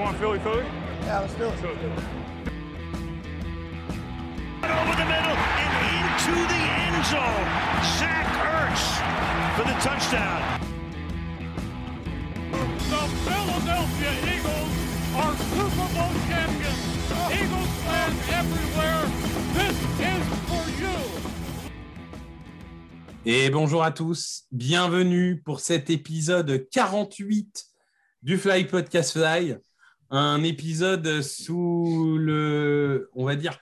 want Philly Philly? Yeah, let's do it. Over the middle and into the end zone. Zach Ertz for the touchdown. The Philadelphia Eagles are Super Bowl champions. Eagles fans everywhere, this is for you. Et bonjour à tous, bienvenue pour cet épisode 48 du Fly Podcast Fly. Un épisode sous le, on va dire,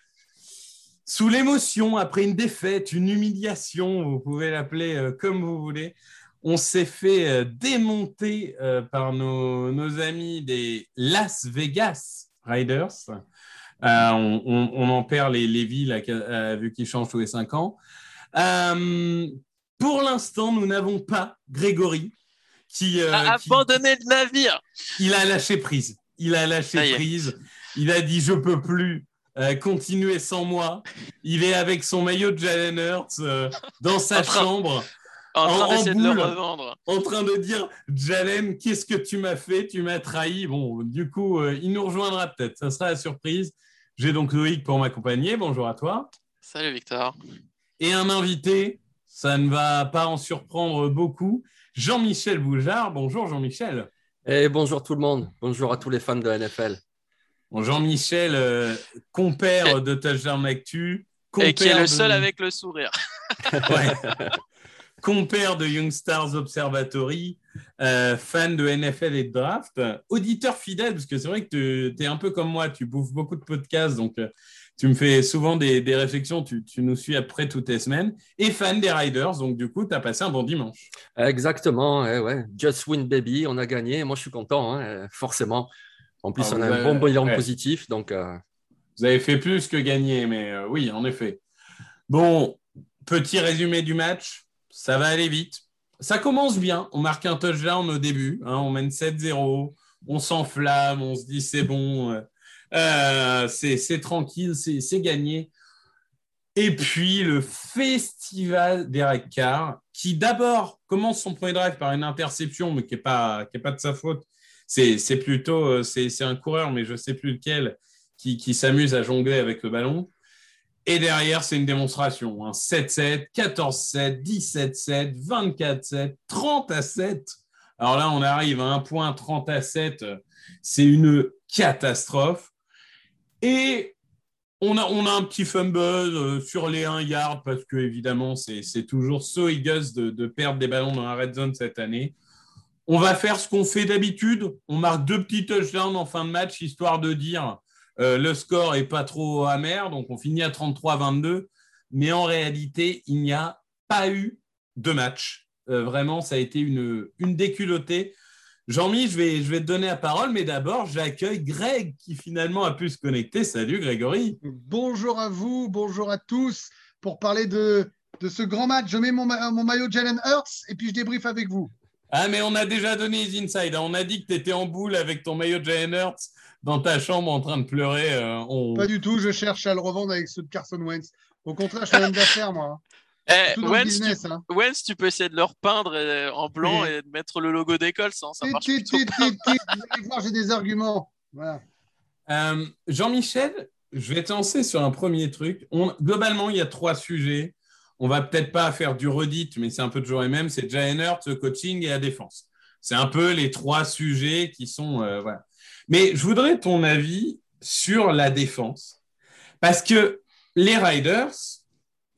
sous l'émotion après une défaite, une humiliation, vous pouvez l'appeler euh, comme vous voulez. On s'est fait euh, démonter euh, par nos, nos amis des Las Vegas Riders. Euh, on, on- on en perd les, les villes à- à- vu qu'ils changent tous les cinq ans. Euh, pour l'instant, nous n'avons pas Grégory qui, euh, a qui- abandonné le navire. il a lâché prise. Il a lâché prise. Il a dit je peux plus euh, continuer sans moi. Il est avec son maillot de Jalen Hurts euh, dans sa En train- chambre En train d'essayer de le revendre. en train de dire Jalen, qu'est-ce que tu m'as fait? Tu m'as trahi. Bon, du coup, euh, il nous rejoindra peut-être. Ça sera la surprise. J'ai donc Loïc pour m'accompagner. Bonjour à toi. Salut Victor. Et un invité, ça ne va pas en surprendre beaucoup. Jean-Michel Boujard. Bonjour Jean-Michel. Et bonjour tout le monde, bonjour à tous les fans de la NFL. Bon, Jean-Michel, euh, compère de Touchdown Actu. Et qui est le de- seul avec le sourire. Ouais. compère de Young Stars Observatory, euh, fan de NFL et de draft, auditeur fidèle, parce que c'est vrai que tu es un peu comme moi, tu bouffes beaucoup de podcasts, donc euh, tu me fais souvent des, des réflexions, tu, tu nous suis après toutes les semaines, et fan des Riders, donc du coup, tu as passé un bon dimanche. Exactement, eh ouais. Just win baby, on a gagné, moi je suis content, hein, euh, forcément. En plus, Ah, on a un bon bilan ouais. positif, donc euh, Vous avez fait plus que gagner, mais euh, oui, en effet. Bon, petit résumé du match. Ça va aller vite. Ça commence bien. On marque un touchdown au début. hein, on mène 7-0. On s'enflamme. On se dit c'est bon. euh, euh, c'est tranquille. C'est gagné. Et puis le festival d'Eric Carr, qui d'abord commence son premier drive par une interception, mais qui n'est pas, pas de sa faute. C'est plutôt euh, c'est un coureur, mais je ne sais plus lequel qui, qui s'amuse à jongler avec le ballon. Et derrière, c'est une démonstration. hein. 7-7, 14-7, 17-7, 24-7, 30 à 7. Alors là, on arrive à un point 30 à 7. C'est une catastrophe. Et on a, on a un petit fumble euh, sur les 1 yard parce que, évidemment, c'est toujours so Eagles de, perdre des ballons dans la red zone cette année. On va faire ce qu'on fait d'habitude. On marque deux petits touchdowns en fin de match, histoire de dire euh, le score est pas trop amer, donc on finit à 33-22. Mais en réalité, il n'y a pas eu de match. Euh, vraiment, ça a été une, une déculottée. Jean-Mi, je vais, je vais te donner la parole, mais d'abord, j'accueille Greg qui finalement a pu se connecter. Salut Grégory. Bonjour à vous, bonjour à tous. Pour parler de, de ce grand match, je mets mon, mon maillot Jalen Hurts et puis je débriefe avec vous. Ah, mais on a déjà donné les inside. hein. On a dit que tu étais en boule avec ton maillot Jalen Hurts dans ta chambre en train de pleurer. Euh, on- Pas du tout, je cherche à le revendre avec ceux de Carson Wentz. Au contraire, je suis un homme d'affaires, moi. Eh, tu, hein. Tu peux essayer de le repeindre euh, en blanc Oui. et de mettre le logo d'école, ça, ça marche j'ai des arguments. Voilà. Euh, Jean-Michel, je vais te lancer sur un premier truc. On- globalement, il y a trois sujets. On va peut-être pas faire du redit, mais c'est un peu toujours les mêmes. C'est Jalen Hurts, le coaching et la défense. C'est un peu les trois sujets qui sont euh, voilà. Mais je voudrais ton avis sur la défense, parce que les Riders,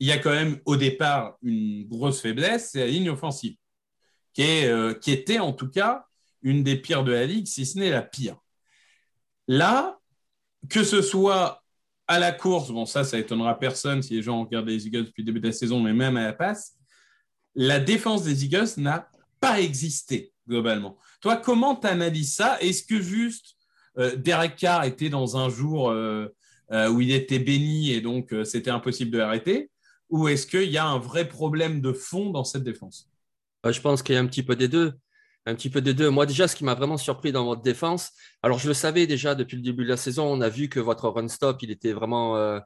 il y a quand même au départ une grosse faiblesse, c'est la ligne offensive, qui, est, euh, qui était en tout cas une des pires de la ligue, si ce n'est la pire. Là, que ce soit à la course, bon, ça, ça étonnera personne si les gens regardent les Eagles depuis le début de la saison, mais même à la passe, la défense des Eagles n'a pas existé globalement. Toi, comment tu analyses ça? Est-ce que juste euh, Derek Carr était dans un jour euh, où il était béni et donc c'était impossible de l'arrêter? Ou est-ce qu'il y a un vrai problème de fond dans cette défense? Euh, Je pense qu'il y a un petit peu des deux. Un petit peu des deux. Moi, déjà, ce qui m'a vraiment surpris dans votre défense, alors je le savais déjà depuis le début de la saison, on a vu que votre run stop, il était vraiment, euh,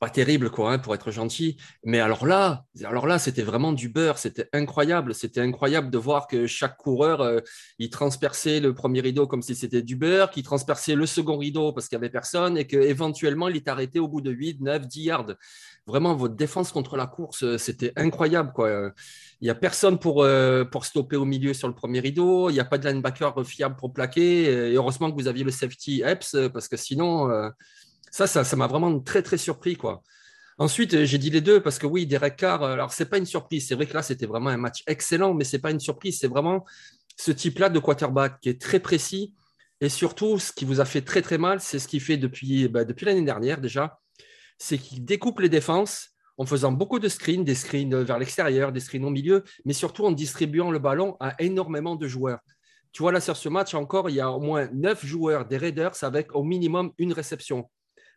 pas terrible, quoi, hein, pour être gentil. Mais alors là, alors là, c'était vraiment du beurre. C'était incroyable. C'était incroyable de voir que chaque coureur, euh, il transperçait le premier rideau comme si c'était du beurre, qu'il transperçait le second rideau parce qu'il n'y avait personne et qu'éventuellement, il est arrêté au bout de 8, 9, 10 yards. Vraiment, votre défense contre la course, euh, c'était incroyable, quoi. Il n'y a personne pour, euh, pour stopper au milieu sur le premier rideau. Il n'y a pas de linebacker fiable pour plaquer. Et heureusement que vous aviez le safety Epps parce que sinon ça, ça, m'a vraiment très, très surpris. Quoi. Ensuite, euh, j'ai dit les deux parce que oui, Derek Carr, euh, alors c'est pas une surprise. C'est vrai que là, c'était vraiment un match excellent, mais c'est pas une surprise. C'est vraiment ce type-là de quarterback qui est très précis. Et surtout, ce qui vous a fait très, très mal, c'est ce qu'il fait depuis, bah, depuis l'année dernière déjà. C'est qu'il découpe les défenses en faisant beaucoup de screens, des screens vers l'extérieur, des screens au milieu, mais surtout en distribuant le ballon à énormément de joueurs. Tu vois, là, sur ce match, encore, il y a au moins neuf joueurs des Raiders avec au minimum une réception.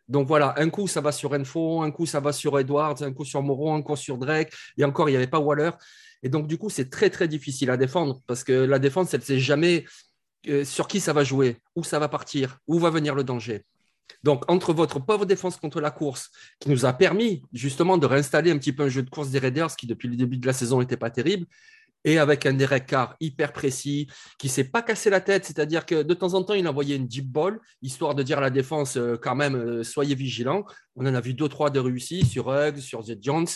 Donc voilà, un coup ça va sur Info, un coup ça va sur Edwards, un coup sur Moreau, un coup sur Drake, et encore il n'y avait pas Waller. Et donc du coup c'est très très difficile à défendre parce que la défense elle ne sait jamais euh, sur qui ça va jouer, où ça va partir, où va venir le danger. Donc entre votre pauvre défense contre la course qui nous a permis justement de réinstaller un petit peu un jeu de course des Raiders qui depuis le début de la saison n'était pas terrible, et avec un Derek Carr hyper précis, qui ne s'est pas cassé la tête, c'est-à-dire que de temps en temps, il envoyait une deep ball, histoire de dire à la défense, euh, quand même, euh, soyez vigilants. On en a vu deux, trois de réussis sur Huggs, sur The Jones,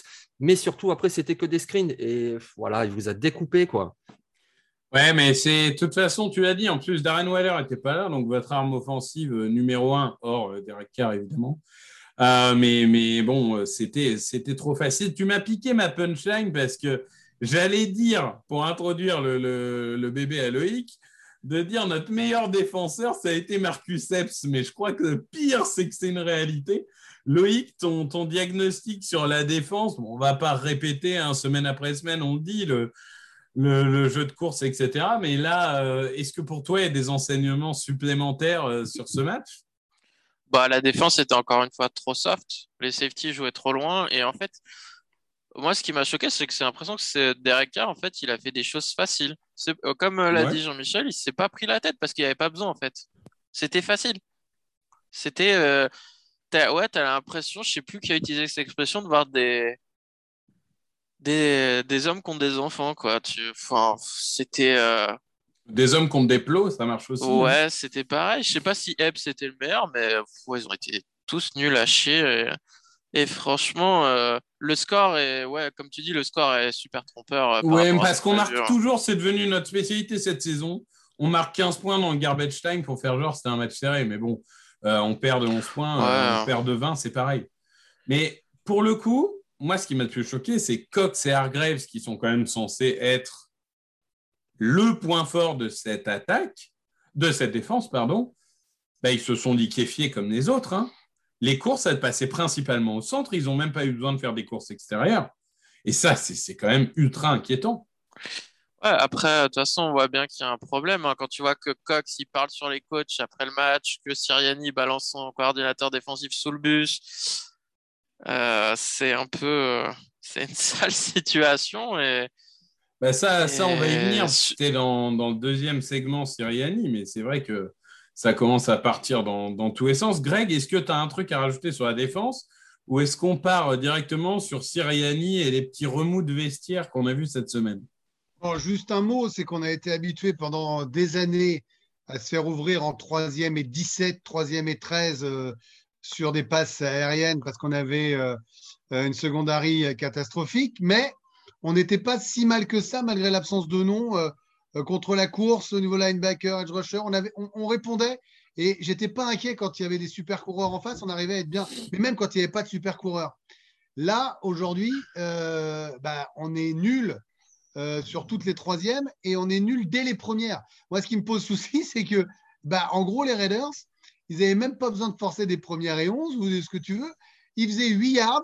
mais surtout, après, c'était que des screens. Et voilà, il vous a découpé, quoi. Ouais, mais c'est de toute façon, tu l'as dit, en plus, Darren Waller n'était pas là, donc votre arme offensive euh, numéro un, hors Derek Carr, évidemment. mais, mais bon, c'était trop facile. Tu m'as piqué ma punchline parce que J'allais dire, pour introduire le, bébé à Loïc, de dire notre meilleur défenseur, ça a été Marcus Epps, mais je crois que le pire, c'est que c'est une réalité. Loïc, ton, diagnostic sur la défense, on ne va pas répéter hein, semaine après semaine, on le dit, le, le, jeu de course, etc. Mais là, euh, est-ce que pour toi, il y a des enseignements supplémentaires euh, sur ce match? Bah, La défense était encore une fois trop soft. Les safeties jouaient trop loin. Et en fait, moi, ce qui m'a choqué, c'est que c'est l'impression que c'est Derek Carr, en fait, il a fait des choses faciles. Euh, comme euh, l'a dit Jean-Michel, il s'est pas pris la tête parce qu'il n'y avait pas besoin, en fait. C'était facile. C'était. Euh... ouais, tu as l'impression, je sais plus qui a utilisé cette expression, de voir des. Des, des hommes contre des enfants, quoi. Tu... Enfin, c'était. Euh, des hommes contre des plots, ça marche aussi. Hein. Ouais, c'était pareil. Je sais pas si Ebb c'était le meilleur, mais ils ont été tous nuls à chier. Et franchement, euh, le score est, ouais, comme tu dis, le score est super trompeur. Euh, oui, parce qu'on marque toujours, c'est devenu notre spécialité cette saison. On marque 15 points dans le garbage time pour faire genre c'était un match serré. Mais bon, euh, on perd de 11 points, on perd de 20, c'est pareil. Mais pour le coup, moi, ce qui m'a le plus choqué, c'est Cox et Hargraves, qui sont quand même censés être le point fort de cette attaque, de cette défense, pardon. Bah, ils se sont liquéfiés comme les autres. Hein les courses, elles passaient principalement au centre. Ils n'ont même pas eu besoin de faire des courses extérieures. Et ça, c'est quand même ultra inquiétant. Ouais, après, de toute façon, on voit bien qu'il y a un problème. Hein. Quand tu vois que Cox, il parle sur les coachs après le match, que Siriani balance son coordinateur défensif sous le bus, euh, c'est un peu... Euh, c'est une sale situation. Et, bah, ça, ça, on va y venir. C'était dans, dans, le deuxième segment Siriani, mais c'est vrai que ça commence à partir dans, tous les sens. Greg, est-ce que tu as un truc à rajouter sur la défense ou est-ce qu'on part directement sur Siriani et les petits remous de vestiaire qu'on a vus cette semaine? Juste un mot, c'est qu'on a été habitué pendant des années à se faire ouvrir en troisième et 17, troisième et 13 euh, sur des passes aériennes parce qu'on avait euh, une secondary catastrophique, mais on n'était pas si mal que ça malgré l'absence de nom. Euh, euh, contre la course, au niveau linebacker, edge rusher, on, répondait et j'étais pas inquiet quand il y avait des super coureurs en face, on arrivait à être bien, mais même quand il n'y avait pas de super coureurs. Là, aujourd'hui, euh, bah, on est nul euh, sur toutes les troisièmes et on est nul dès les premières. Moi, ce qui me pose souci, c'est que, bah, en gros, les Raiders, ils n'avaient même pas besoin de forcer des premières et 11 ou de ce que tu veux. Ils faisaient 8 yards,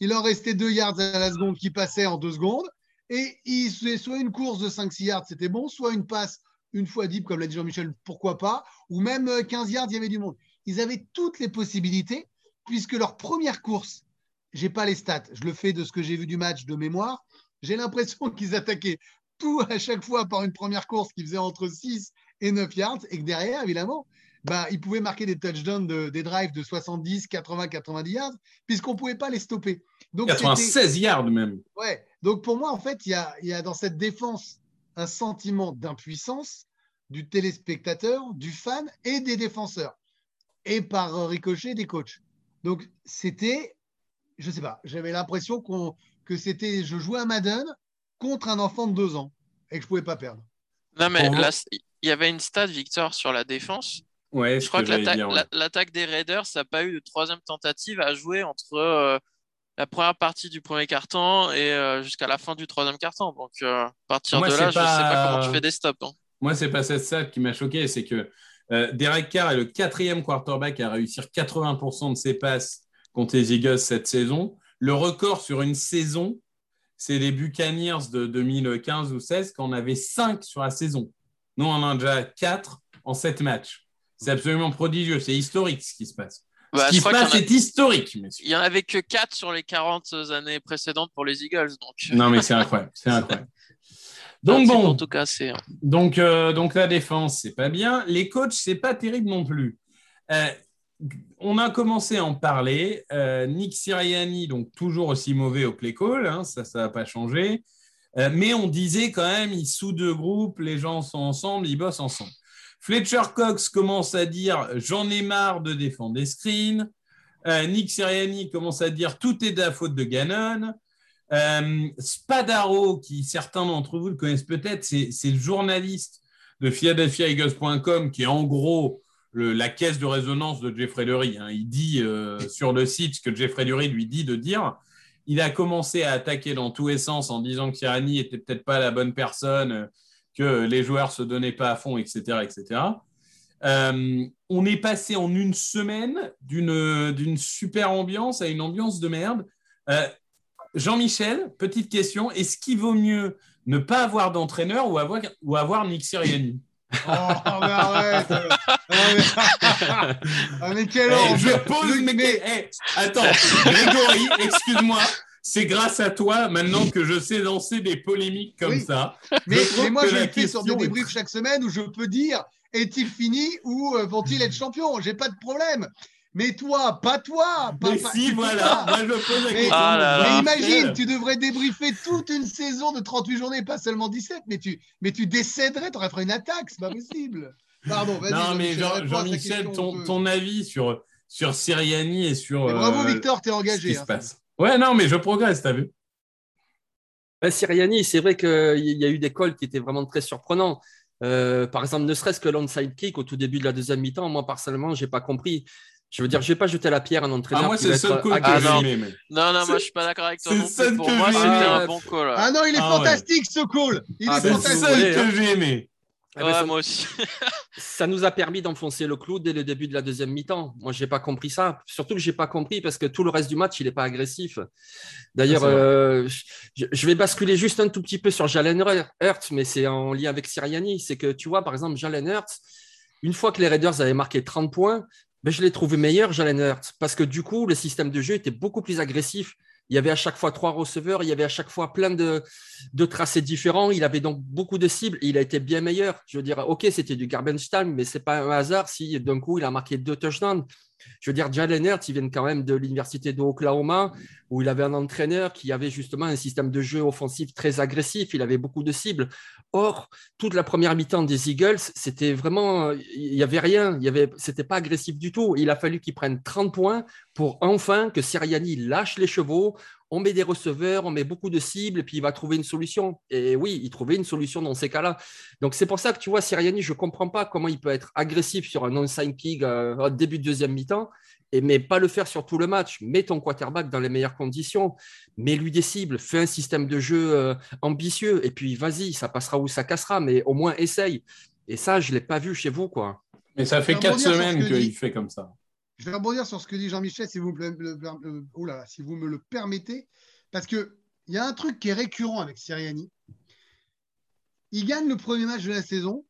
il leur restait 2 yards à la seconde qui passaient en 2 secondes. Et il soit une course de 5-6 yards, c'était bon, soit une passe une fois deep, comme l'a dit Jean-Michel, pourquoi pas, ou même 15 euh, yards, il y avait du monde. Ils avaient toutes les possibilités, puisque leur première course, j'ai pas les stats, je le fais de ce que j'ai vu du match de mémoire, j'ai l'impression qu'ils attaquaient tout à chaque fois par une première course qui faisait entre 6 et 9 yards, et que derrière, évidemment, bah, il pouvait marquer des touchdowns, de, des drives de 70, 80, 90 yards, puisqu'on ne pouvait pas les stopper. Donc, 96 yards même. Ouais. Donc pour moi, en fait, il y a, y a dans cette défense un sentiment d'impuissance du téléspectateur, du fan et des défenseurs, et par ricochet des coachs. Donc c'était, je sais pas, j'avais l'impression qu'on que c'était, je jouais à Madden contre un enfant de deux ans et que je pouvais pas perdre. Non mais là, il y avait une stat Victor sur la défense. Ouais, je crois que, l'attaque des Raiders, ça n'a pas eu de troisième tentative à jouer entre euh, la première partie du premier quart-temps et euh, jusqu'à la fin du troisième quart-temps. Donc, euh, à partir de là, je ne sais pas comment tu fais des stops. Hein. Moi, c'est pas cette stat qui m'a choqué, c'est que euh, Derek Carr est le quatrième quarterback à réussir 80% de ses passes contre les Eagles cette saison. Le record sur une saison, c'est les Buccaneers de 2015 ou 16, quand on avait 5 sur la saison. Nous, on en a déjà 4 en 7 matchs. C'est absolument prodigieux, c'est historique ce qui se passe. Bah, ce qui se passe est historique. Il n'y en avait que 4 sur les 40 années précédentes pour les Eagles. Donc... Non, mais c'est incroyable. C'est incroyable. Donc bon, en tout cas, c'est. Donc, euh, donc la défense, c'est pas bien. Les coachs, c'est pas terrible non plus. Euh, on a commencé à en parler. Euh, Nick Siriani, donc toujours aussi mauvais au play call, hein, ça, ça n'a pas changé. mais on disait quand même, ils sous deux groupes, les gens sont ensemble, ils bossent ensemble. Fletcher Cox commence à dire j'en ai marre de défendre des screens. Nick Siriani commence à dire tout est de la faute de Gannon. Euh, Spadaro, qui certains d'entre vous le connaissent peut-être, c'est le journaliste de PhiladelphiaEagles.com qui est en gros la caisse de résonance de Jeffrey Lurie. Hein. Il dit euh, sur le site ce que Jeffrey Lurie lui dit de dire. Il a commencé à attaquer dans tous les sens en disant que Tirani était peut-être pas la bonne personne, que les joueurs se donnaient pas à fond, etc., etc. Euh, on est passé en une semaine d'une super ambiance à une ambiance de merde. Jean-Michel, petite question, est-ce qu'il vaut mieux ne pas avoir d'entraîneur ou avoir, ou avoir Nick Sirianni? Oh, mais arrête Ah, mais quel eh, Je pose, mais... Eh, attends, Grégory, excuse-moi, c'est grâce à toi maintenant que je sais lancer des polémiques comme ça. Mais, moi, je fais sur des débriefs chaque semaine où je peux dire est-il fini ou euh, vont-ils être champions? J'ai pas de problème. Mais toi, pas toi. mais si, voilà. Moi, je pose la question. Ah mais imagine, tu devrais débriefer toute une saison de 38 journées, pas seulement 17, mais tu, mais tu décéderais, tu aurais fait une attaque, c'est pas possible. Pardon, vas-y. Non, mais Jean-Michel, ton, avis sur, sur Siriani et sur. bravo, euh, Victor, t'es engagé. Ce qui se hein. passe. Ouais, non, mais je progresse, t'as vu. Ben, Siriani, c'est vrai qu'il y a eu des calls qui étaient vraiment très surprenants. Euh, par exemple, ne serait-ce que l'onside kick au tout début de la deuxième mi-temps, moi personnellement, je n'ai pas compris. Je veux dire, je vais pas jeter la pierre à un entraîneur. Ah, moi, c'est le seul call que j'ai aimé. Non, non, moi, je suis pas d'accord avec toi. Non plus. Pour moi, c'était un bon call. Ah non, il est ah fantastique, ce call. Il ah, est fantastique. C'est le seul que j'ai aimé. Eh ben, ouais, moi aussi. ça nous a permis d'enfoncer le clou dès le début de la deuxième mi-temps. Moi, je n'ai pas compris ça. Surtout que je n'ai pas compris parce que tout le reste du match, il n'est pas agressif. D'ailleurs, ah, euh, je, vais basculer juste un tout petit peu sur Jalen Hurts, mais c'est en lien avec Siriani. C'est que tu vois, par exemple, Jalen Hurts, une fois que les Raiders avaient marqué 30 points, ben, je l'ai trouvé meilleur, Jalen Hurts, parce que du coup, le système de jeu était beaucoup plus agressif. Il y avait à chaque fois trois receveurs, il y avait à chaque fois plein de, tracés différents. Il avait donc beaucoup de cibles. il a été bien meilleur. Je veux dire, OK, c'était du garbage time, mais c'est pas un hasard si d'un coup, il a marqué deux touchdowns. Je veux dire, Jalen Hurts, il vient quand même de l'université d'Oklahoma, où il avait un entraîneur qui avait justement un système de jeu offensif très agressif. Il avait beaucoup de cibles. Or, toute la première mi-temps des Eagles, c'était vraiment, il n'y avait rien. Il y avait, c'était pas agressif du tout. Il a fallu qu'il prenne 30 points pour enfin que Siriani lâche les chevaux on met des receveurs, on met beaucoup de cibles, et puis il va trouver une solution. Et oui, il trouvait une solution dans ces cas-là. Donc c'est pour ça que tu vois, Siriani, je ne comprends pas comment il peut être agressif sur un non-sign kick euh, au début de deuxième mi-temps, et, mais pas le faire sur tout le match. Mets ton quarterback dans les meilleures conditions, mets-lui des cibles, fais un système de jeu euh, ambitieux, et puis vas-y, ça passera ou ça cassera, mais au moins essaye. Et ça, je ne l'ai pas vu chez vous, quoi. Mais ça fait quatre semaines qu'il fait comme ça. Je vais rebondir sur ce que dit Jean-Michel, si, vous si vous me le permettez, parce qu'il y a un truc qui est récurrent avec Siriani. Il gagne le premier match de la saison,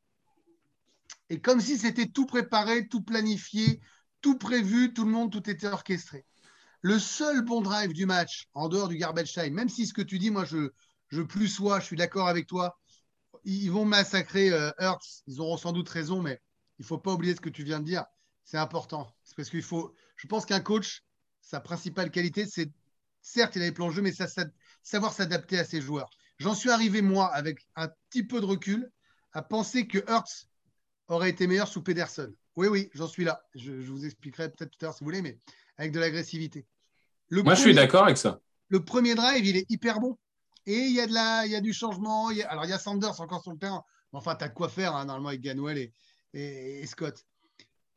et comme si c'était tout préparé, tout planifié, tout prévu, tout le monde, tout était orchestré. Le seul bon drive du match, en dehors du garbage même si ce que tu dis, moi, je, je plus sois, je suis d'accord avec toi, ils vont massacrer euh, ils auront sans doute raison, mais il ne faut pas oublier ce que tu viens de dire. C'est important. Parce qu'il faut. Je pense qu'un coach, sa principale qualité, c'est certes, il a les plans de jeu, mais ça, savoir s'adapter à ses joueurs. J'en suis arrivé, moi, avec un petit peu de recul, à penser que Hurts aurait été meilleur sous Pedersen. Oui, oui, j'en suis là. Je, vous expliquerai peut-être tout à l'heure si vous voulez, mais avec de l'agressivité. Moi, je suis d'accord avec ça. Le premier drive, il est hyper bon. Et il y a, de la, il y a du changement. alors, il y a Sanders encore sur le terrain. Enfin, tu as de quoi faire, hein, normalement, avec Ganwell et, et, Scott.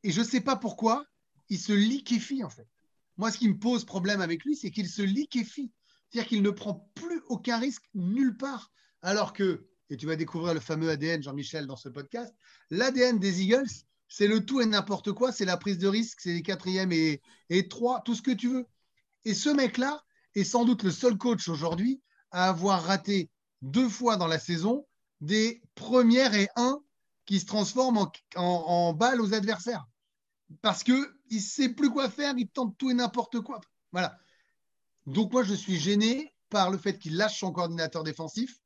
Et je ne sais pas pourquoi, il se liquéfie, en fait. Moi, ce qui me pose problème avec lui, c'est qu'il se liquéfie. C'est-à-dire qu'il ne prend plus aucun risque nulle part. Alors que, et tu vas découvrir le fameux ADN, Jean-Michel, dans ce podcast, l'ADN des Eagles, c'est le tout et n'importe quoi, c'est la prise de risque, c'est les quatrièmes et, trois, tout ce que tu veux. Et ce mec-là est sans doute le seul coach aujourd'hui à avoir raté deux fois dans la saison des premières et un qui se transforment en, en, balles aux adversaires. Parce qu'il ne sait plus quoi faire, il tente tout et n'importe quoi. Voilà. Donc moi, je suis gêné par le fait qu'il lâche son coordinateur défensif,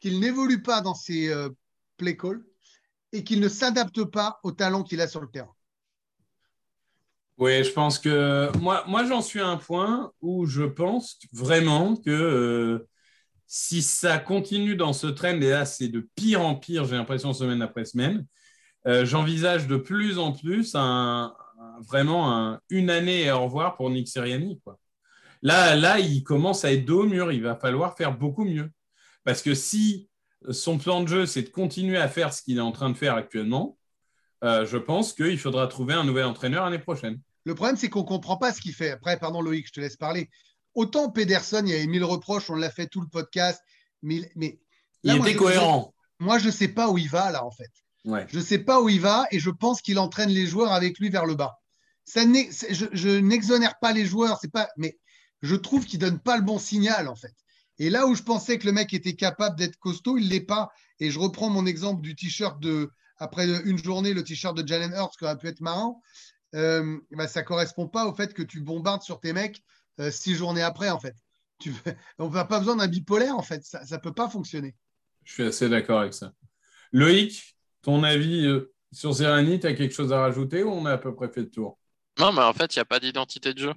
qu'il n'évolue pas dans ses euh, play calls et qu'il ne s'adapte pas au talent qu'il a sur le terrain. Oui, je pense que moi, moi j'en suis à un point où je pense vraiment que euh, si ça continue dans ce trend, et là c'est de pire en pire, j'ai l'impression semaine après semaine, euh, j'envisage de plus en plus un, vraiment une année et au revoir pour Nick Sirianni. Quoi. Là, là, il commence à être dos au mur, il va falloir faire beaucoup mieux. Parce que si son plan de jeu, c'est de continuer à faire ce qu'il est en train de faire actuellement, euh, je pense qu'il faudra trouver un nouvel entraîneur l'année prochaine. Le problème, c'est qu'on ne comprend pas ce qu'il fait. Après, pardon Loïc, je te laisse parler. Autant Pedersen, il y avait mille reproches, on l'a fait tout le podcast, mais, mais il était cohérent. moi, je ne sais pas où il va là, en fait. Je ne sais pas où il va et je pense qu'il entraîne les joueurs avec lui vers le bas. Ça je, je n'exonère pas les joueurs, c'est pas, mais je trouve qu'il donne pas le bon signal en fait. Et là où je pensais que le mec était capable d'être costaud, il ne l'est pas. Et je reprends mon exemple du t-shirt de, après une journée, le t-shirt de Jalen Hurts qui aurait pu être marrant. Euh, bah, ça ne correspond pas au fait que tu bombardes sur tes mecs euh, six journées après, en fait. Tu, on n'a pas besoin d'un bipolaire, en fait. Ça ne peut pas fonctionner. Je suis assez d'accord avec ça. Loïc, ton avis euh, sur Serrani, tu as quelque chose à rajouter ou on a à peu près fait le tour? Non, mais en fait, il n'y a pas d'identité de jeu.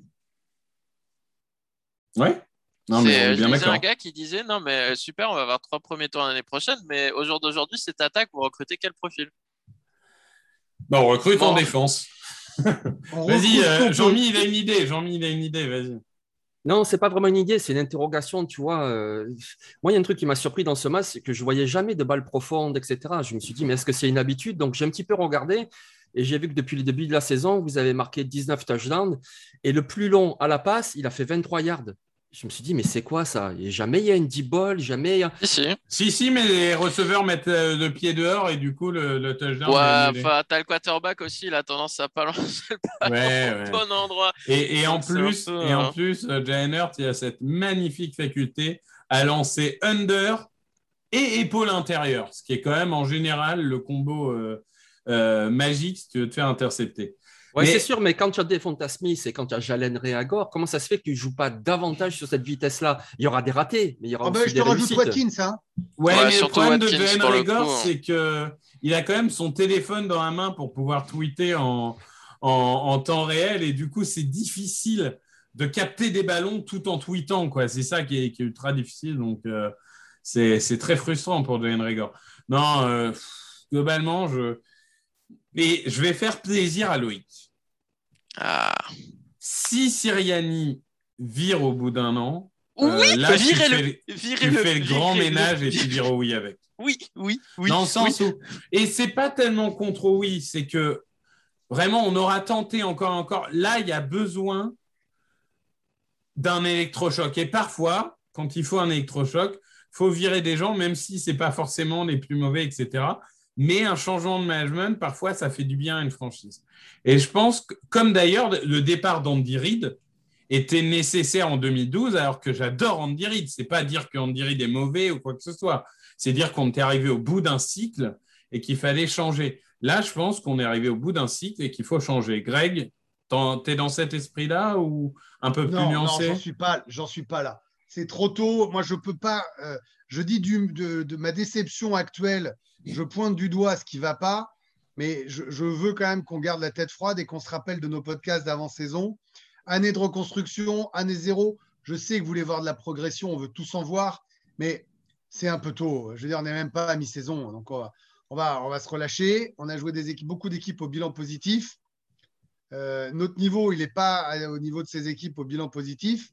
Ouais. Non, mais bien un gars qui disait non mais super on va avoir trois premiers tours l'année prochaine mais au jour d'aujourd'hui cette attaque vous recrutez quel profil? Bah, on recrute en défense. Vas-y euh, Jean-Mi il a une idée Jean-Mi il a une idée vas-y non, c'est pas vraiment une idée, c'est une interrogation, tu vois. Euh, moi, il y a un truc qui m'a surpris dans ce match, c'est que je voyais jamais de balles profondes, etc. Je me suis dit, mais est-ce que c'est une habitude? Donc, j'ai un petit peu regardé et j'ai vu que depuis le début de la saison, vous avez marqué 19 touchdowns et le plus long à la passe, il a fait 23 yards je me suis dit, mais c'est quoi ça? Et Jamais il y a une deep ball, jamais. Si, si. Si, mais les receveurs mettent euh, le pied dehors et du coup, le, le touchdown. Ouais, enfin, t'as le quarterback aussi, il a tendance à pas lancer le ouais, bon endroit. Et, et en plus, et en hein. plus, euh, Jalen Hurt, il a cette magnifique faculté à lancer under et épaule intérieure, ce qui est quand même en général le combo euh, magique si tu veux te faire intercepter. Oui, c'est sûr, mais quand tu as Devonta Smith et quand tu as Jalen Reagor, comment ça se fait que tu ne joues pas davantage sur cette vitesse-là? Il y aura des ratés, mais il y aura oh aussi ben, je te rajoute Watkins. Hein ouais, mais le problème de Jalen Reagor, hein. c'est qu'il a quand même son téléphone dans la main pour pouvoir tweeter en, en, temps réel et du coup, c'est difficile de capter des ballons tout en tweetant. C'est ça qui est, qui est, ultra difficile. Donc, euh, c'est très frustrant pour Jalen Reagor. Non, euh, globalement, je. Mais je vais faire plaisir à Loïc. Ah. Si Siriani vire au bout d'un an, euh, là, tu fais, le, grand ménage et tu diras oui avec. Oui, oui, oui. Dans le sens où. Et c'est pas tellement contre oui, c'est que vraiment, on aura tenté encore et encore. Là, il y a besoin d'un électrochoc. Et parfois, quand il faut un électrochoc, faut virer des gens, même si c'est pas forcément les plus mauvais, etc. Mais un changement de management, parfois, ça fait du bien à une franchise. Et je pense, que, comme d'ailleurs le départ d'Andy Reid était nécessaire en 2012, alors que j'adore Andy Reid. C'est pas dire qu'Andy Reid est mauvais ou quoi que ce soit. C'est dire qu'on était arrivé au bout d'un cycle et qu'il fallait changer. Là, je pense qu'on est arrivé au bout d'un cycle et qu'il faut changer. Greg, tu es dans cet esprit-là ou un peu plus nuancé Non, j'en suis pas, j'en suis pas là. C'est trop tôt. Moi, je peux pas. Euh, je dis de, ma déception actuelle je pointe du doigt ce qui ne va pas. mais je, veux quand même qu'on garde la tête froide et qu'on se rappelle de nos podcasts d'avant-saison. Année de reconstruction, année zéro. Je sais que vous voulez voir de la progression, on veut tous en voir, mais c'est un peu tôt. Je veux dire, on n'est même pas à mi-saison, donc on va, se relâcher. On a joué beaucoup d'équipes au bilan positif. Euh, notre niveau, il n'est pas au niveau de ces équipes au bilan positif.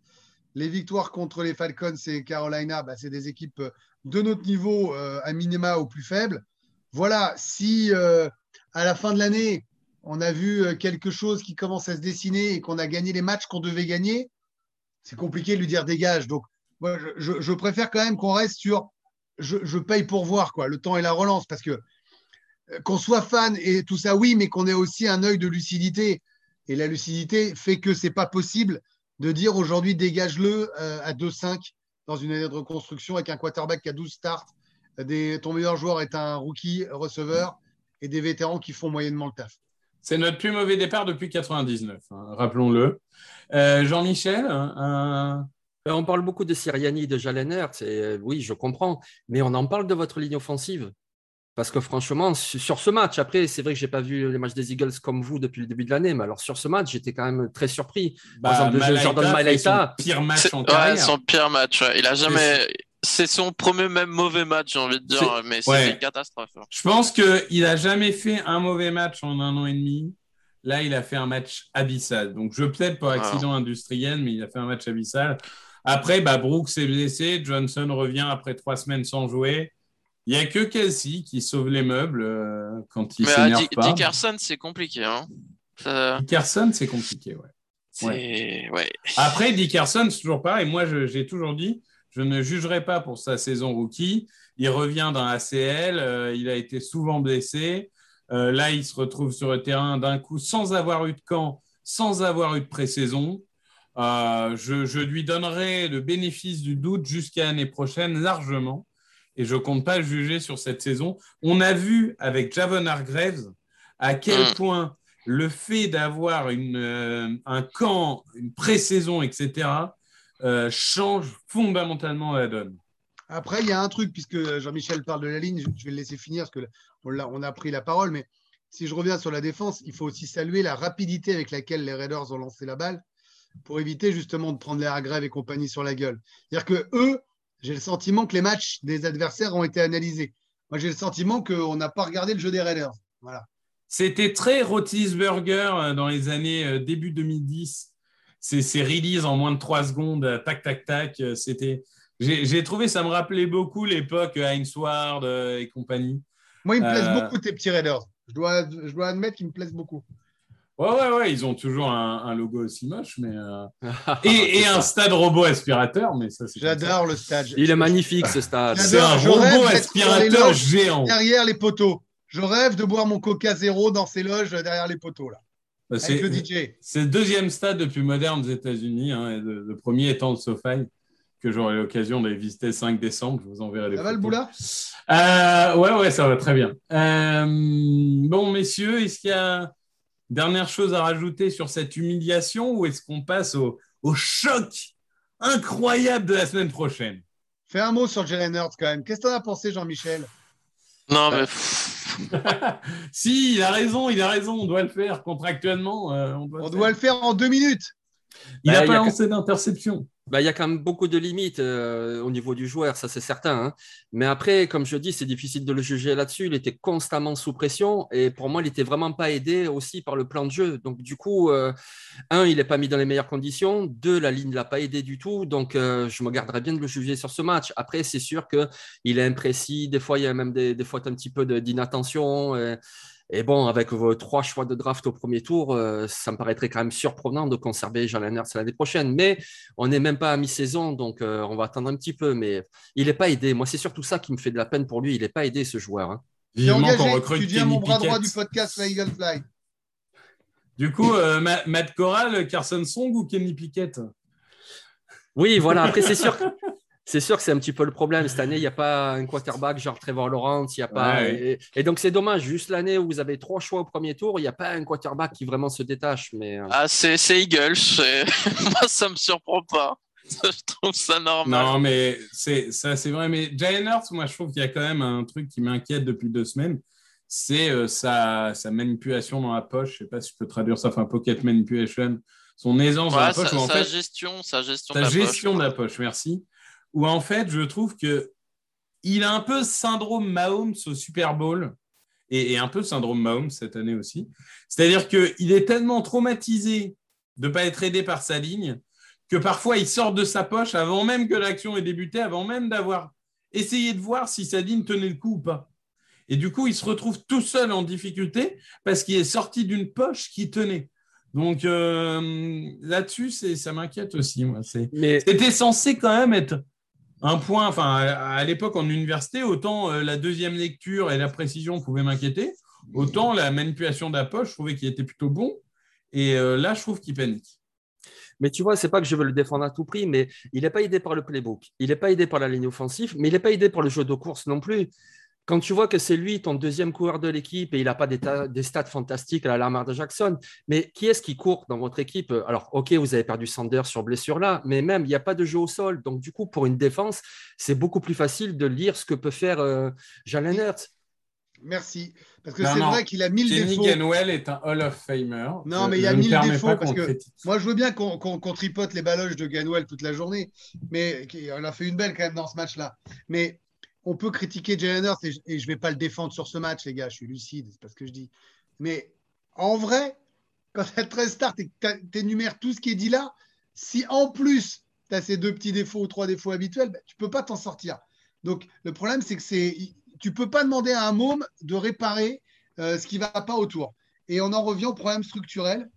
Les victoires contre les Falcons et Carolina, bah, c'est des équipes de notre niveau euh, à minima au plus faible. Voilà, si euh, à la fin de l'année, on a vu euh, quelque chose qui commence à se dessiner et qu'on a gagné les matchs qu'on devait gagner, c'est compliqué de lui dire dégage. Donc, moi, je, je préfère quand même qu'on reste sur je, je, paye pour voir quoi, le temps et la relance parce que qu'on soit fan et tout ça, oui, mais qu'on ait aussi un œil de lucidité. Et la lucidité fait que c'est pas possible de dire aujourd'hui dégage-le euh, à 2-5 dans une année de reconstruction avec un quarterback qui a 12 starts, des, ton meilleur joueur est un rookie receveur et des vétérans qui font moyennement le taf. C'est notre plus mauvais départ depuis 99, hein, rappelons-le. Euh, Jean-Michel, un... On parle beaucoup de Siriani, de Jalen et oui, je comprends, mais on en parle de votre ligne offensive. Parce que franchement, sur ce match, après, c'est vrai que je n'ai pas vu les matchs des Eagles comme vous depuis le début de l'année, mais alors sur ce match, j'étais quand même très surpris. Par bah, exemple, Jordan Malaita. Son pire match en carrière. Ouais, son pire match. Ouais. Il a jamais. C'est son premier même mauvais match, j'ai envie de dire, mais c'est ouais. une catastrophe. Hein. Je pense qu'il n'a jamais fait un mauvais match en un an et demi. Là, il a fait un match abyssal. Donc, je peut-être par accident industriel, mais il a fait un match abyssal. Après, bah, Brooks est blessé. Johnson revient après trois semaines sans jouer. Il n'y a que Kelsey qui sauve les meubles euh, quand il s'énerve pas. Dickerson, c'est compliqué. Hein. Ça... Dickerson, c'est compliqué, ouais. ouais. ouais. Après, Dickerson, c'est toujours pareil. Moi, j'ai toujours dit, je ne jugerai pas pour sa saison rookie. Il revient dans ACL. Euh, il a été souvent blessé. Euh, là, il se retrouve sur le terrain d'un coup sans avoir eu de camp, sans avoir eu de pré-saison. Je, je, lui donnerai le bénéfice du doute jusqu'à l'année prochaine largement et je compte pas juger sur cette saison. On a vu avec Javon Hargraves à quel mm. point le fait d'avoir euh, un camp, une pré-saison, etc., euh, change fondamentalement la donne. Après, il y a un truc, puisque Jean-Michel parle de la ligne, je vais le laisser finir, parce qu'on on a pris la parole, mais si je reviens sur la défense, il faut aussi saluer la rapidité avec laquelle les Raiders ont lancé la balle pour éviter justement de prendre les Hargraves et compagnie sur la gueule. C'est-à-dire que eux, j'ai le sentiment que les matchs des adversaires ont été analysés. Moi, j'ai le sentiment qu'on n'a pas regardé le jeu des Raiders. Voilà. C'était très Rotisberger euh, dans les années euh, début 2010. Ces, ces releases en moins de 3 secondes, euh, tac, tac, tac. C'était. J'ai trouvé, ça me rappelait beaucoup l'époque Heinz Ward et compagnie. Moi, ils me plaisent beaucoup tes petits Raiders. Je dois, je dois admettre qu'ils me plaisent beaucoup. Ouais, ouais, ouais, ils ont toujours un, un logo aussi moche, mais euh... et, et, un stade robot aspirateur, mais ça c'est. J'adore le stade. Il est magnifique ce stade. C'est un robot aspirateur géant. Derrière les poteaux. Je rêve de boire mon Coca Zéro dans ces loges derrière les poteaux là. Bah, avec le DJ. C'est le deuxième stade le plus moderne des États-Unis, hein, le, le, premier étant le SoFi que j'aurai l'occasion d'aller visiter le 5 décembre. Je vous enverrai les Ça photos. va le boula euh, Ouais, ouais, ça va très bien. Euh, bon, messieurs, est-ce qu'il y a Dernière chose à rajouter sur cette humiliation ou est-ce qu'on passe au, au, choc incroyable de la semaine prochaine? Fais un mot sur Jalen Hurts quand même. Qu'est-ce que tu as pensé, Jean-Michel? Non, mais. si, il a raison, il a raison. On doit le faire contractuellement. Euh, on doit, on le faire en deux minutes. Il n'a bah, pas lancé d'interception. Bah, il y a quand même beaucoup de limites euh, au niveau du joueur, ça c'est certain. Hein. Mais après, comme je dis, c'est difficile de le juger là-dessus. Il était constamment sous pression et pour moi, il n'était vraiment pas aidé aussi par le plan de jeu. Donc, du coup, euh, un, il n'est pas mis dans les meilleures conditions. Deux, la ligne ne l'a pas aidé du tout. Donc, euh, je me garderais bien de le juger sur ce match. Après, c'est sûr qu'il est imprécis. Des fois, il y a même des, des fois un petit peu d'inattention. Et bon, avec vos trois choix de draft au premier tour, euh, ça me paraîtrait quand même surprenant de conserver Jalen Hurts l'année prochaine. Mais on n'est même pas à mi-saison, donc euh, on va attendre un petit peu. Mais il n'est pas aidé. Moi, c'est surtout ça qui me fait de la peine pour lui. Il n'est pas aidé, ce joueur. Hein. Engagé, tu deviens mon bras droit du podcast Eagle Fly. Du coup, euh, Matt Corral, Carson Song ou Kenny Pickett? Oui, voilà. Après, c'est sûr. C'est sûr que c'est un petit peu le problème. Cette année, il n'y a pas un quarterback genre Trevor Lawrence. Il y a pas... Ouais. Et, et, donc, c'est dommage. Juste l'année où vous avez trois choix au premier tour, il n'y a pas un quarterback qui vraiment se détache. Mais... euh, Ah, c'est c'est Eagles. Moi, ça me surprend pas. Je trouve ça normal. Non, mais c'est ça, c'est vrai. Mais Jalen Hurts, moi, je trouve qu'il y a quand même un truc qui m'inquiète depuis deux semaines. c'est euh, sa, sa, manipulation dans la poche. Je ne sais pas si je peux traduire ça, enfin pocket manipulation, son aisance dans la poche. Sa, en sa gestion, sa gestion, de, la gestion poche, de la poche, merci. Où en fait, je trouve que il a un peu syndrome Mahomes au Super Bowl et, et un peu syndrome Mahomes cette année aussi. C'est-à-dire qu'il est tellement traumatisé de ne pas être aidé par sa ligne que parfois il sort de sa poche avant même que l'action ait débuté, avant même d'avoir essayé de voir si sa ligne tenait le coup ou pas. Et du coup, il se retrouve tout seul en difficulté parce qu'il est sorti d'une poche qui tenait. Donc euh, là-dessus, ça m'inquiète aussi. Moi. Mais... C'était censé quand même être un point, enfin à, l'époque en université, autant euh, la deuxième lecture et la précision pouvaient m'inquiéter, autant la manipulation de la poche, je trouvais qu'il était plutôt bon. Et euh, là, je trouve qu'il panique. Mais tu vois, c'est pas que je veux le défendre à tout prix, mais il n'est pas aidé par le playbook, il n'est pas aidé par la ligne offensive, mais il n'est pas aidé par le jeu de course non plus. Quand tu vois que c'est lui, ton deuxième coureur de l'équipe, et il n'a pas des, des, stats fantastiques à la Lamar de Jackson, mais qui est-ce qui court dans votre équipe? Alors, ok, vous avez perdu Sanders sur blessure là, mais même, il n'y a pas de jeu au sol. Donc, du coup, pour une défense, c'est beaucoup plus facile de lire ce que peut faire euh, Jalen Hurts. Merci. Parce que c'est vrai qu'il a mille Kenny défauts. Ganwell est un Hall of Famer. Non, mais il y a mille défauts. Parce que moi, je veux bien qu'on qu qu tripote les baloches de Ganwell toute la journée. Mais on a fait une belle quand même dans ce match-là. Mais on peut critiquer Jalen Hurts et, et, je ne vais pas le défendre sur ce match, les gars. Je suis lucide, c'est pas ce que je dis. Mais en vrai, quand tu as 13 starts et que tu énumères tout ce qui est dit là, si en plus tu as ces deux petits défauts ou trois défauts habituels, bah, tu ne peux pas t'en sortir. Donc le problème, c'est que c'est tu peux pas demander à un môme de réparer euh, ce qui ne va pas autour. Et on en revient au problème structurel,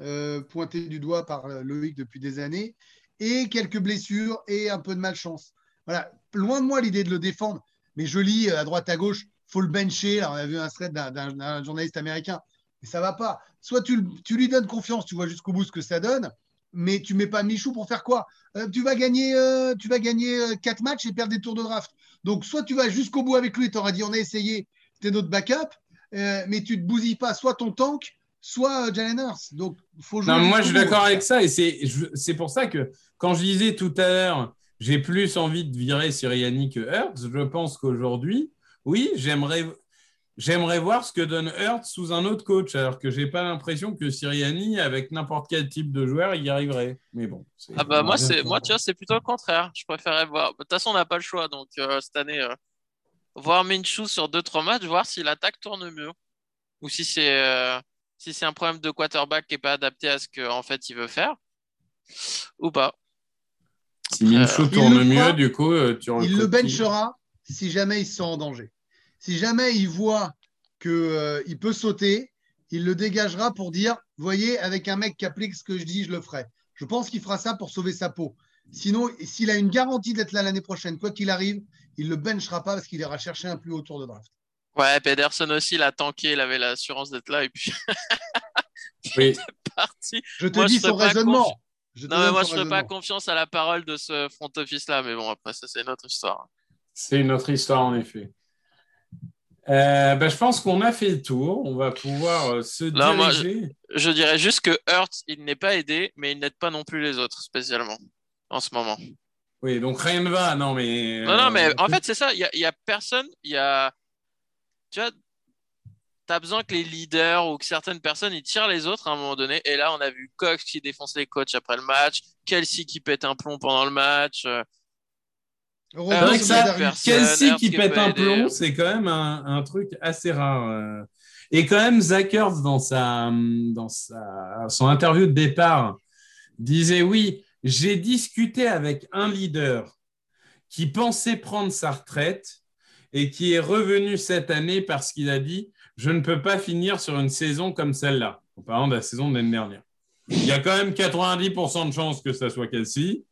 euh, pointé du doigt par Loïc depuis des années, et quelques blessures et un peu de malchance. Voilà, loin de moi l'idée de le défendre, mais je lis à droite à gauche, faut le bencher. Là, on a vu un thread d'un journaliste américain, mais ça va pas. Soit tu, tu lui donnes confiance, tu vois jusqu'au bout ce que ça donne, mais tu mets pas Michou pour faire quoi? Euh, Tu vas gagner, euh, tu vas gagner euh, quatre matchs et perdre des tours de draft. Donc soit tu vas jusqu'au bout avec lui, tu auras dit on a essayé, c'était notre backup, euh, mais tu te bousilles pas soit ton tank, soit Jalen Hurts. Donc faut jouer. Non, moi je suis d'accord avec ça et c'est pour ça que quand je disais tout à l'heure j'ai plus envie de virer Siriani que Hurts. Je pense qu'aujourd'hui, oui, j'aimerais, j'aimerais voir ce que donne Hurts sous un autre coach, alors que j'ai pas l'impression que Siriani, avec n'importe quel type de joueur, y arriverait. Mais bon. Ah bah moi, c'est, moi, tu vois, c'est plutôt le contraire. Je préférerais voir. De toute façon, on n'a pas le choix, donc euh, cette année, euh, voir Minshew sur deux trois matchs, voir si l'attaque tourne mieux, ou si c'est euh, si c'est un problème de quarterback qui est pas adapté à ce qu'en en fait il veut faire, ou pas. Si euh, tourne mieux, du coup, euh, tu Il le benchera si jamais il se sent en danger. Si jamais il voit qu'il euh, peut sauter, il le dégagera pour dire voyez, avec un mec qui applique ce que je dis, je le ferai. Je pense qu'il fera ça pour sauver sa peau. Sinon, s'il a une garantie d'être là l'année prochaine, quoi qu'il arrive, il ne le benchera pas parce qu'il ira chercher un plus haut tour de draft. Ouais, Pedersen aussi, il a tanké, il avait l'assurance d'être là et puis. oui. parti. Je te moi, dis je son raisonnement. Je non, mais moi, je ne ferais pas confiance à la parole de ce front office-là, mais bon, après, ça, c'est une autre histoire. C'est une autre histoire, en effet. Euh, ben, je pense qu'on a fait le tour. On va pouvoir euh, se non, diriger. Moi, je, je, dirais juste que Hurt, il n'est pas aidé, mais il n'aide pas non plus les autres, spécialement, en ce moment. Oui, donc rien ne va. Non, mais. Non, non, mais en fait, c'est ça. Il n'y a personne. Il y a. Tu vois, tu as besoin que les leaders ou que certaines personnes ils tirent les autres à un moment donné. Et là, on a vu Cox qui défonce les coachs après le match, Kelsey qui pète un plomb pendant le match. Euh, euh, ça, Kelsey qui pète un plomb, c'est quand même un, un, truc assez rare. Euh. Et quand même, Zachers, dans, sa, dans sa, son interview de départ, disait oui, j'ai discuté avec un leader qui pensait prendre sa retraite et qui est revenu cette année parce qu'il a dit je ne peux pas finir sur une saison comme celle-là, en parlant de la saison de l'année dernière. Il y a quand même 90% de chances que ça soit Kelsey.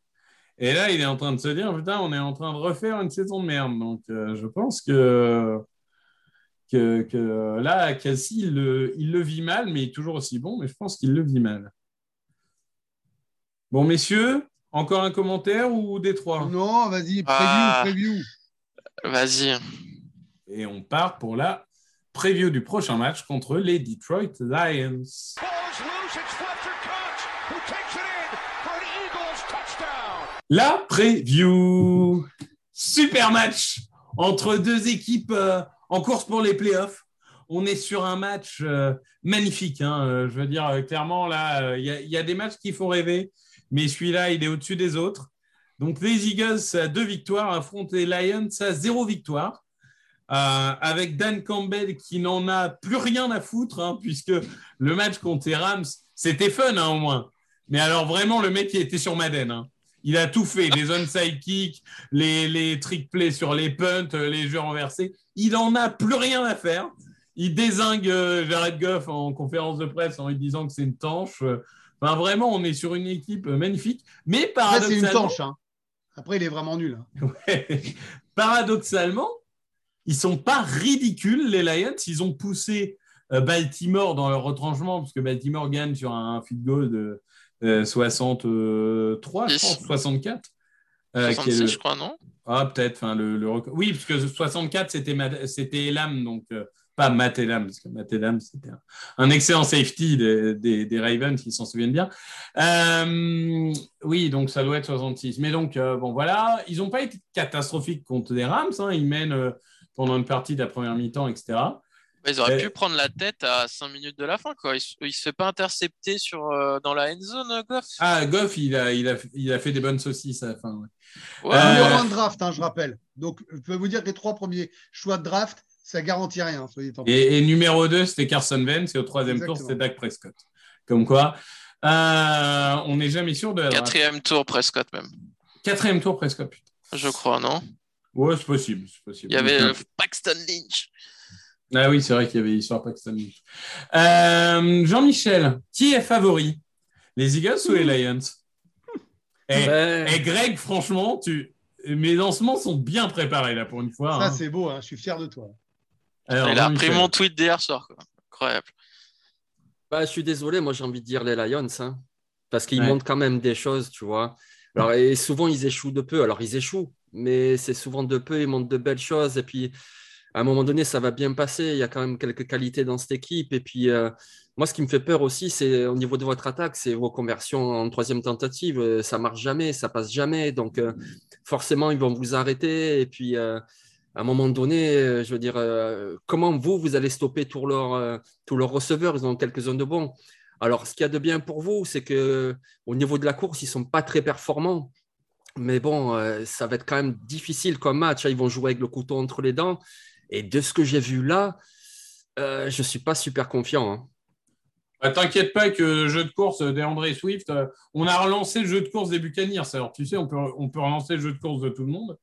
Et là, il est en train de se dire, putain, on est en train de refaire une saison de merde. Donc, euh, je pense que, que, que là, Kelsey, il le, il le, vit mal, mais il est toujours aussi bon, mais je pense qu'il le vit mal. Bon, messieurs, encore un commentaire ou des trois? Non, vas-y, preview, ah, preview. Vas-y. Et on part pour la preview du prochain match contre les Detroit Lions. La preview. Super match entre deux équipes euh, en course pour les playoffs, on est sur un match euh, magnifique. hein. Euh, je veux dire, clairement, là, il y, a- il y a des matchs qui font rêver, mais celui-là, il est au-dessus des autres. Donc, les Eagles à deux victoires affrontent les Lions à zéro victoire. Euh, avec Dan Campbell qui n'en a plus rien à foutre, hein, puisque le match contre les Rams, c'était fun hein, au moins. Mais alors vraiment, le mec, il était sur Madden. hein. Il a tout fait, les onside kicks, les, les trick plays sur les punts, euh, les jeux renversés. Il en a plus rien à faire. Il désingue euh, Jared Goff en conférence de presse en lui disant que c'est une tanche. Enfin, vraiment, on est sur une équipe magnifique. Mais Après, c'est paradoxalement, une tanche. Après, il est vraiment nul. Ouais. Paradoxalement, ils sont pas ridicules, les Lions. Ils ont poussé euh, Baltimore dans leur retranchement, parce que Baltimore gagne sur un field goal de euh, 63, je Dix. pense, 64. euh, qui est 66, le- je crois, non? Ah, peut-être. Enfin, le, le record- Oui, parce que 64, c'était Mad- c'était Elam, donc euh, pas Matt Elam, parce que Matt Elam, c'était un, un excellent safety des, des- des Ravens, qui s'en souviennent bien. Euh, oui, donc ça doit être 66. Mais donc, bon, voilà. Ils n'ont pas été catastrophiques contre les Rams. hein. Ils mènent pendant une partie de la première mi-temps, etc. Ils auraient pu prendre la tête à 5 minutes de la fin. Quoi. Il, se- il se fait pas intercepter sur, euh, dans la end zone, euh, Goff? Ah, Goff, il a, il, a, il a fait des bonnes saucisses à la fin. ouais. Ouais, Euh, de draft, hein, je rappelle. Donc, je peux vous dire que les trois premiers choix de draft, ça garantit rien, soyez Et, et numéro 2, c'était Carson Wentz. Et au troisième tour, c'était Dak Prescott. Comme quoi, euh, on n'est jamais sûr de la draft. Quatrième tour, Prescott même. Quatrième tour, Prescott. putain. Je crois, non? Ouais, c'est possible. c'est possible. Il y avait euh, Paxton Lynch. Ah oui, c'est vrai qu'il y avait l'histoire Paxton Lynch. Euh, Jean-Michel, qui est favori? Les Eagles ou les Lions? Et, Ouais. et Greg, franchement, tu... mes lancements sont bien préparés là pour une fois. Ça, hein. c'est beau, hein, je suis fier de toi. Alors, Il a repris mon tweet d'hier soir. Quoi. Incroyable. Bah, je suis désolé, moi j'ai envie de dire les Lions, hein, parce qu'ils Ouais. montrent quand même des choses, tu vois. Alors, et souvent ils échouent de peu. Alors, ils échouent, mais c'est souvent de peu, ils montrent de belles choses. Et puis, à un moment donné, ça va bien passer. Il y a quand même quelques qualités dans cette équipe. Et puis, euh, moi, ce qui me fait peur aussi, c'est au niveau de votre attaque, c'est vos conversions en troisième tentative. Euh, Ça marche jamais, ça passe jamais. Donc, euh, forcément, ils vont vous arrêter. Et puis, à un moment donné, je veux dire, comment vous, vous allez stopper tous leurs receveurs? Ils ont quelques-uns de bons. Alors, ce qu'il y a de bien pour vous, c'est que au niveau de la course, ils sont pas très performants. Mais bon, euh, ça va être quand même difficile comme match. hein. Ils vont jouer avec le couteau entre les dents. Et de ce que j'ai vu là, euh, je ne suis pas super confiant. hein. Bah, T'inquiète pas que le jeu de course d'André Swift, euh, on a relancé le jeu de course des Buccaneers. Alors, tu sais, on peut, on peut relancer le jeu de course de tout le monde.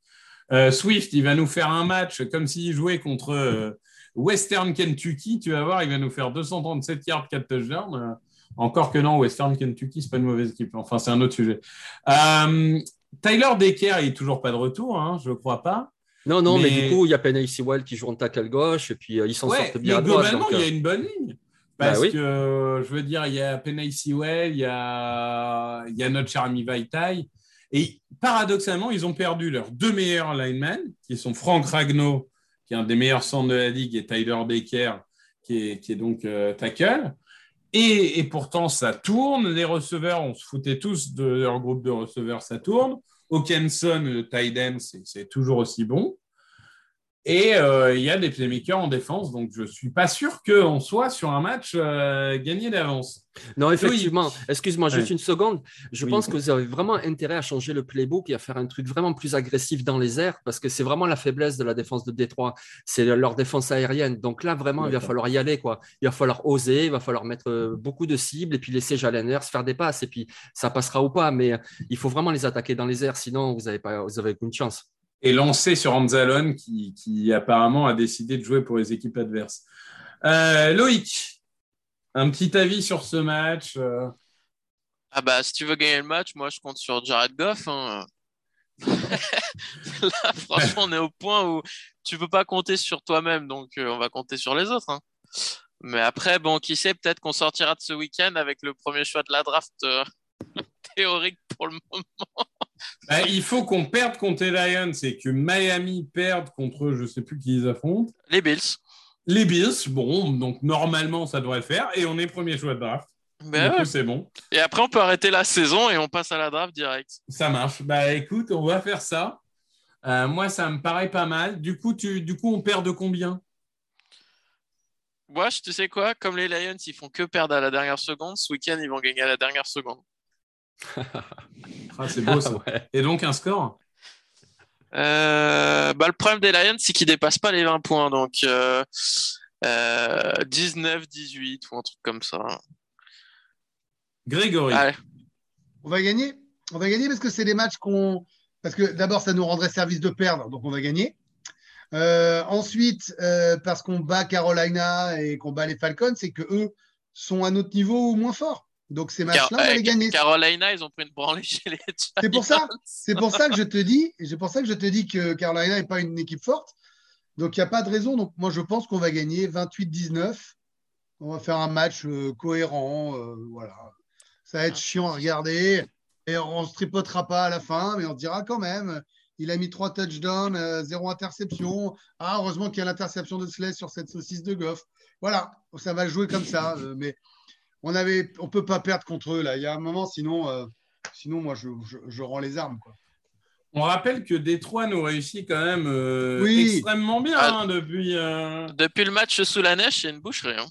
Swift, il va nous faire un match comme s'il jouait contre Western Kentucky. Tu vas voir, il va nous faire 237 yards, 4 touchdowns. Encore que non, Western Kentucky, c'est pas une mauvaise équipe. Enfin, c'est un autre sujet. Tyler Decker, il est toujours pas de retour, hein, je crois pas. Non, non, mais, Mais- du coup, il y a Penny Sewell qui joue en tackle gauche et puis euh, ils s'en Ouais, sortent bien mais globalement, il y a euh, une bonne ligne. Parce Bah oui. que, je veux dire, il y a Penay Sewell, il y a, il y a notre cher ami Vaitai. Et paradoxalement, ils ont perdu leurs deux meilleurs linemen, qui sont Frank Ragno, qui est un des meilleurs centres de la ligue, et Tyler Baker, qui est, qui est donc euh, tackle. Et, pourtant, ça tourne. Les receveurs, on se foutait tous de leur groupe de receveurs, ça tourne. Hawkinson, le c'est toujours aussi bon. Et euh, il y a des playmakers en défense, donc je ne suis pas sûr qu'on soit sur un match euh, gagné d'avance. Non, effectivement. Excuse-moi, juste Ouais. une seconde. Je Oui. pense que vous avez vraiment intérêt à changer le playbook et à faire un truc vraiment plus agressif dans les airs parce que c'est vraiment la faiblesse de la défense de Détroit. C'est leur défense aérienne. Donc là, vraiment, il va falloir y aller. Quoi. Il va falloir oser, il va falloir mettre euh, beaucoup de cibles et puis laisser Jalen Hurts faire des passes et puis ça passera ou pas. Mais il faut vraiment les attaquer dans les airs, sinon vous n'avez aucune chance. Et lancé sur Anzalone, qui, qui apparemment a décidé de jouer pour les équipes adverses. Euh, Loïc, un petit avis sur ce match euh, Ah bah, si tu veux gagner le match, moi, je compte sur Jared Goff. hein. Là, franchement, on est au point où tu peux pas compter sur toi-même, donc euh, on va compter sur les autres. hein. Mais après, bon, qui sait, peut-être qu'on sortira de ce week-end avec le premier choix de la draft théorique pour le moment. Bah, Il faut qu'on perde contre les Lions et que Miami perde contre, je ne sais plus qui ils affrontent. Les Bills. Les Bills, bon, donc normalement, ça devrait le faire. Et on est premier choix de draft. Ben du ouais. coup, c'est bon. Et après, on peut arrêter la saison et on passe à la draft direct. Ça marche. Bah écoute, on va faire ça. Euh, moi, ça me paraît pas mal. Du coup, tu, du coup, on perd de combien? Moi, tu sais quoi? Comme les Lions, ils font que perdre à la dernière seconde, ce week-end, ils vont gagner à la dernière seconde. Ah, c'est beau ça. Ouais. Et donc un score Euh, bah, le problème des Lions, c'est qu'ils dépassent pas les 20 points. Donc, euh, euh, 19-18 ou un truc comme ça. Grégory. Allez. On va gagner. On va gagner parce que c'est des matchs qu'on. Parce que d'abord, ça nous rendrait service de perdre, donc on va gagner. Euh, ensuite, euh, parce qu'on bat Carolina et qu'on bat les Falcons, c'est que eux sont à notre niveau ou moins forts. Donc ces matchs-là, on va les gagner. Carolina, ils ont pris une branlée chez les Giants. C'est pour ça. C'est pour ça que je te dis, c'est pour ça que je te dis que Carolina n'est pas une équipe forte. Donc il n'y a pas de raison. Donc moi je pense qu'on va gagner 28-19. On va faire un match euh, cohérent. euh, voilà. Ça va être chiant à regarder. Et on ne se tripotera pas à la fin, mais on dira quand même. Il a mis trois touchdowns, euh, zéro interception. Ah, heureusement qu'il y a l'interception de Slay sur cette saucisse de Goff. Voilà, ça va jouer comme ça. euh, mais on avait, on peut pas perdre contre eux là. Il y a un moment, sinon, euh, sinon moi je, je, je rends les armes. Quoi. On rappelle que Détroit nous réussit quand même euh, Oui. extrêmement bien Ah. hein, depuis, euh, Depuis le match sous la neige, c'est une boucherie. hein.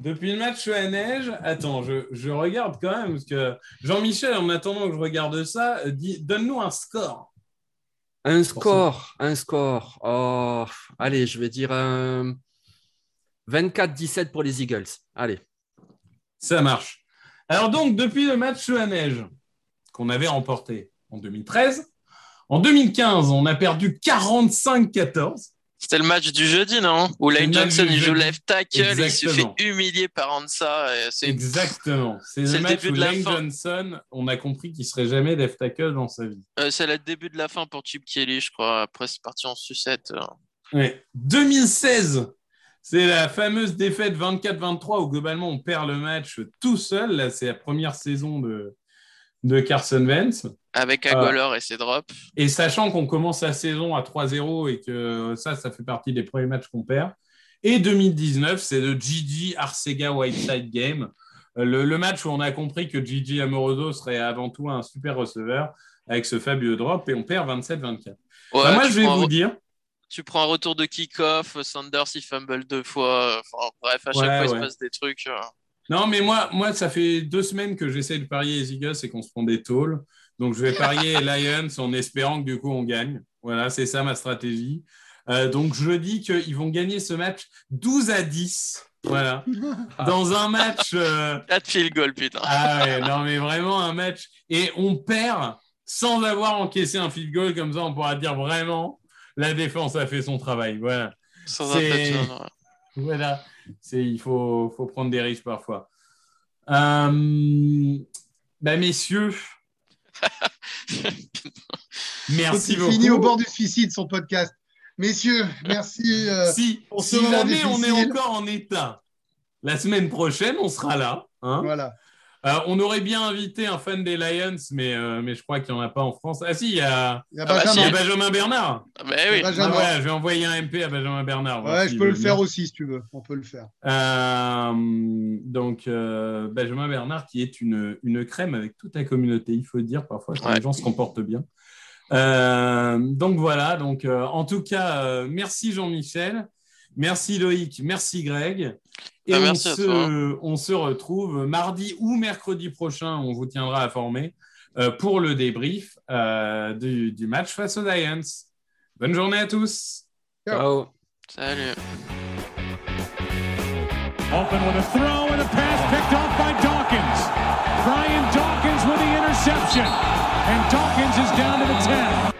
depuis le match sous la neige. Attends, je, je regarde quand même parce que Jean-Michel, en attendant que je regarde ça, dis- donne-nous un score. Un score, un score. Oh, allez, je vais dire un 24-17 pour les Eagles. Allez. Ça marche. Alors donc, depuis le match sous la neige qu'on avait remporté en 2013, en 2015, on a perdu 45-14. C'était le match du jeudi, non? Où Lane Johnson, il joue left tackle, il se fait Exactement. humilier par Ansa. et Exactement. C'est le le match début où de la Lane fin. Johnson, on a compris qu'il serait jamais left tackle dans sa vie. euh, c'est le début de la fin pour Chip Kelly, je crois. Après, c'est parti en sucette. euh. Ouais. 2016, c'est la fameuse défaite 24-23 où globalement on perd le match tout seul. Là, c'est la première saison de, de Carson Wentz. Avec Ah. Agolor et ses drops. Et sachant qu'on commence la saison à 3-0 et que ça, ça fait partie des premiers matchs qu'on perd. Et 2019, c'est le Gigi Arcega Whiteside Game. Euh, Le, le match où on a compris que Gigi Amoroso serait avant tout un super receveur avec ce fabuleux drop et on perd 27-24. Ouais, Bah, moi, je vais prends vous re- dire, tu prends un retour de kick-off, Sanders il fumble deux fois. Enfin, bref, à chaque Ouais, fois, il se passe des trucs. euh. Non, mais moi, moi, ça fait deux semaines que j'essaie de parier les Eagles et qu'on se prend des tôles. Donc, je vais parier Lions en espérant que du coup, on gagne. Voilà, c'est ça ma stratégie. Euh, donc, je dis qu'ils vont gagner ce match 12 à 10. Voilà. Dans un match. euh, 4 field goal, putain. Ah ouais, non, mais vraiment un match. Et on perd sans avoir encaissé un field goal. Comme ça, on pourra dire vraiment la défense a fait son travail. Voilà. Sans. Voilà, c'est il faut, faut prendre des risques parfois. Euh, bah, messieurs, merci Il beaucoup. finit au bord du suicide son podcast. Messieurs, merci. euh, si pour ce si moment jamais on est encore en état, la semaine prochaine, on sera là. hein. Voilà. Euh, on aurait bien invité un fan des Lions, mais, euh, mais je crois qu'il n'y en a pas en France. Ah si, il y a, Il y a Ah bah, il y a Benjamin. Bernard. Ah, bah oui. Benjamin. Ah ouais, je vais envoyer un MP à Benjamin Bernard. Ouais, je peux le faire bien. aussi si tu veux. On peut le faire. Euh, donc, euh, Benjamin Bernard, qui est une, une crème avec toute la communauté, il faut le dire parfois, quand Ouais. les gens se comportent bien. Euh, donc voilà, donc euh, en tout cas, euh, merci Jean-Michel, merci Loïc, merci Greg. Et Ah, on, se, toi. on se retrouve mardi ou mercredi prochain, on vous tiendra informé euh, pour le débrief euh, du, du match face aux Lions. Bonne journée à tous. Ciao. Salut. Open with a throw and a pass picked off by Dawkins. Brian Dawkins with the interception. And Dawkins is down to the 10.